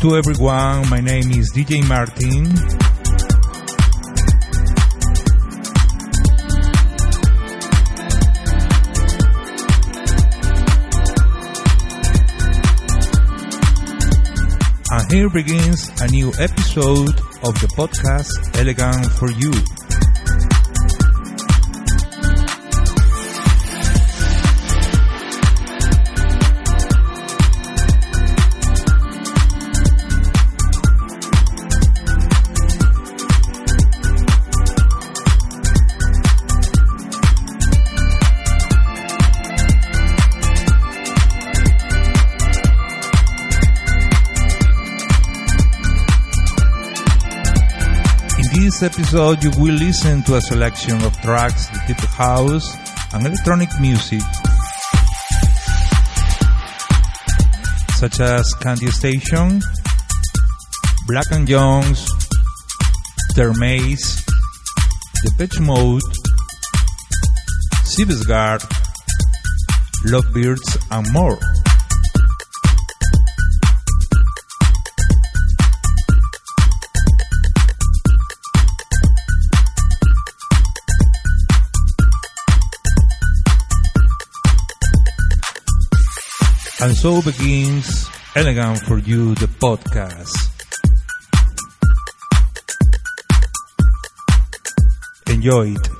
To everyone, my name is DJ Martin. And here begins a new episode of the podcast Elegant for You. In this episode, you will listen to a selection of tracks deep house and electronic music, such as Candy Station, Black and Jones, Termace, Depeche Mode, Guard, Lovebirds, and more. And so begins Elegant for You, the podcast. Enjoy it.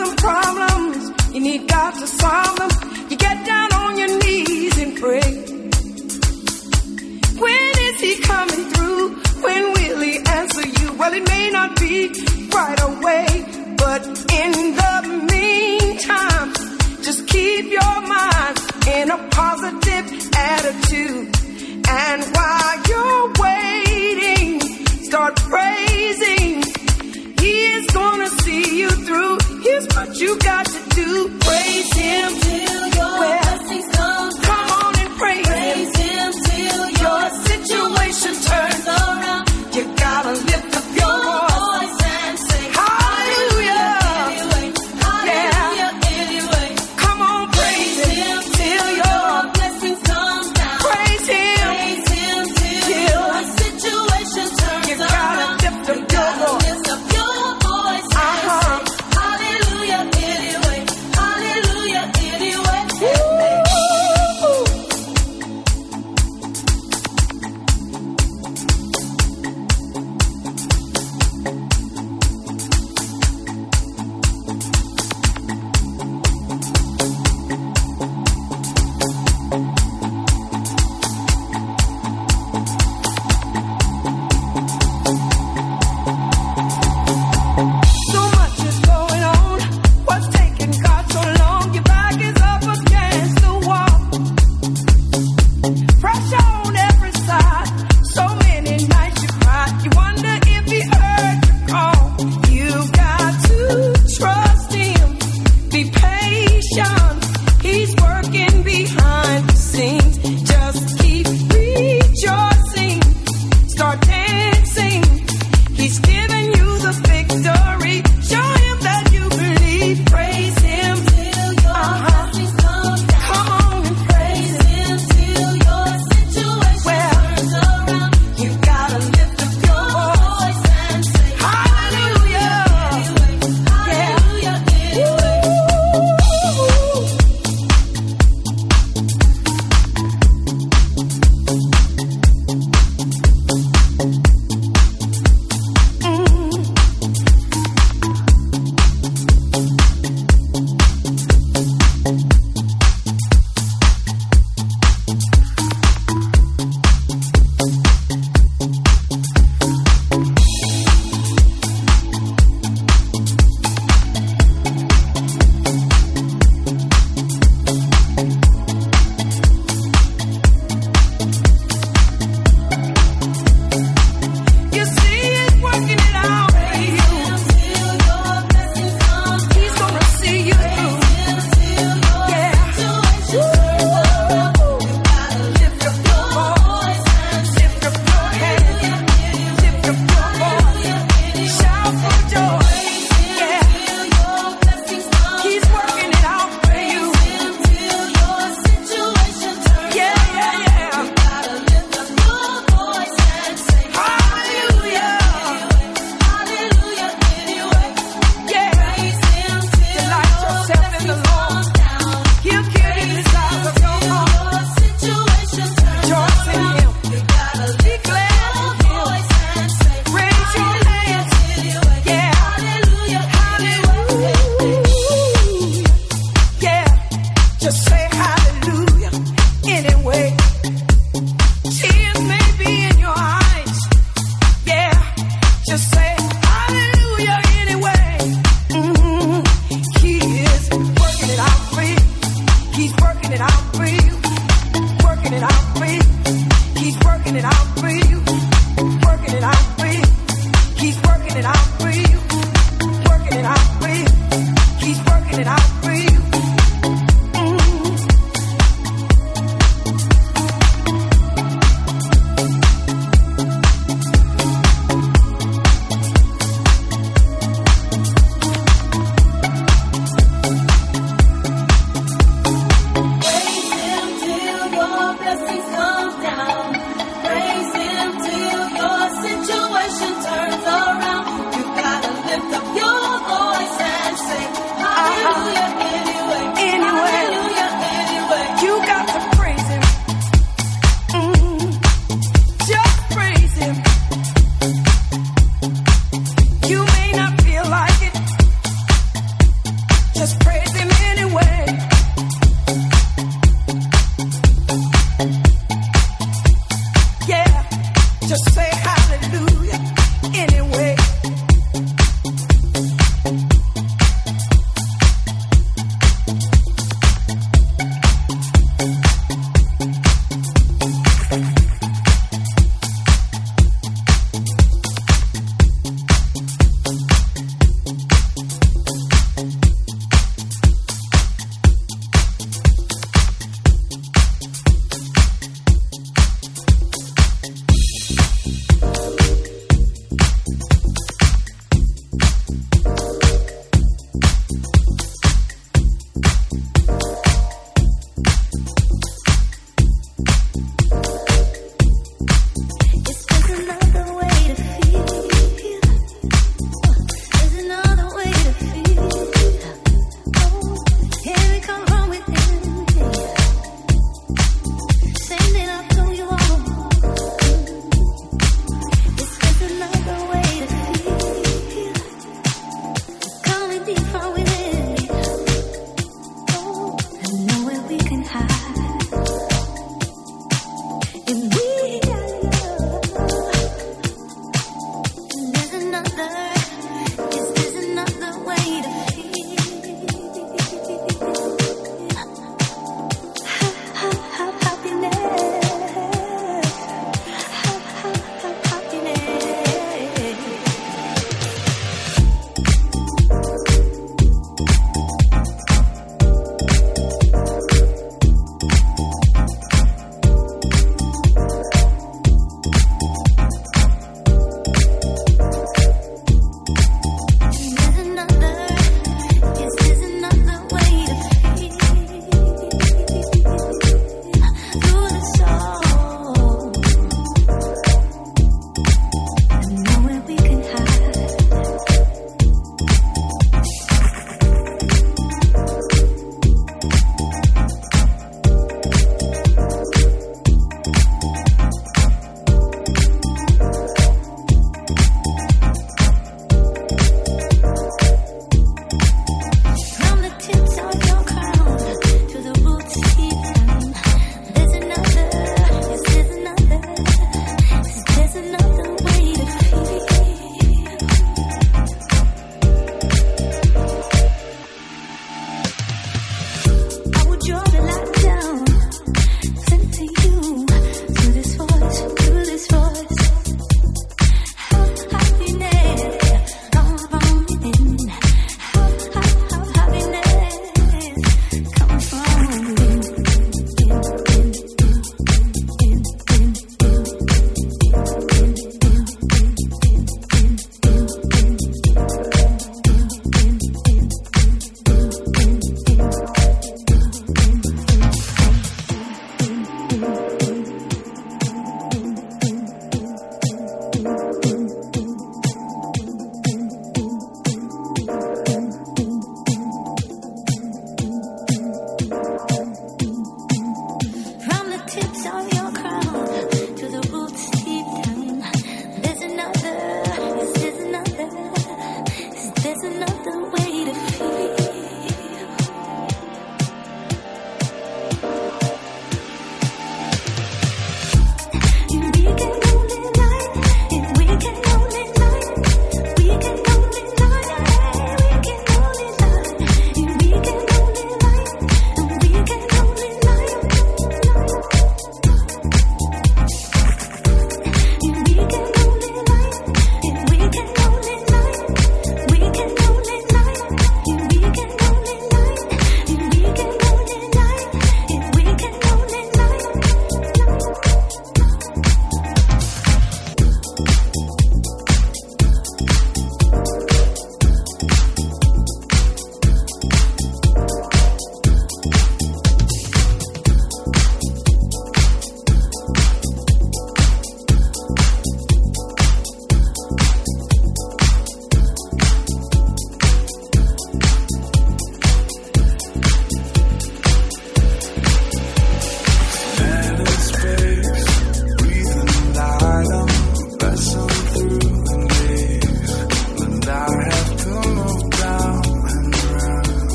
Some problems, you need God to solve them. You get down on your knees and pray. When is He coming through? When will He answer you? Well, it may not be right away, but in the meantime, just keep your mind in a positive attitude. And while you're waiting, start praising. Is gonna see you through. Here's what you got to do. Praise Him till your well, blessings come. Come on and praise, praise Him till your situation turns around.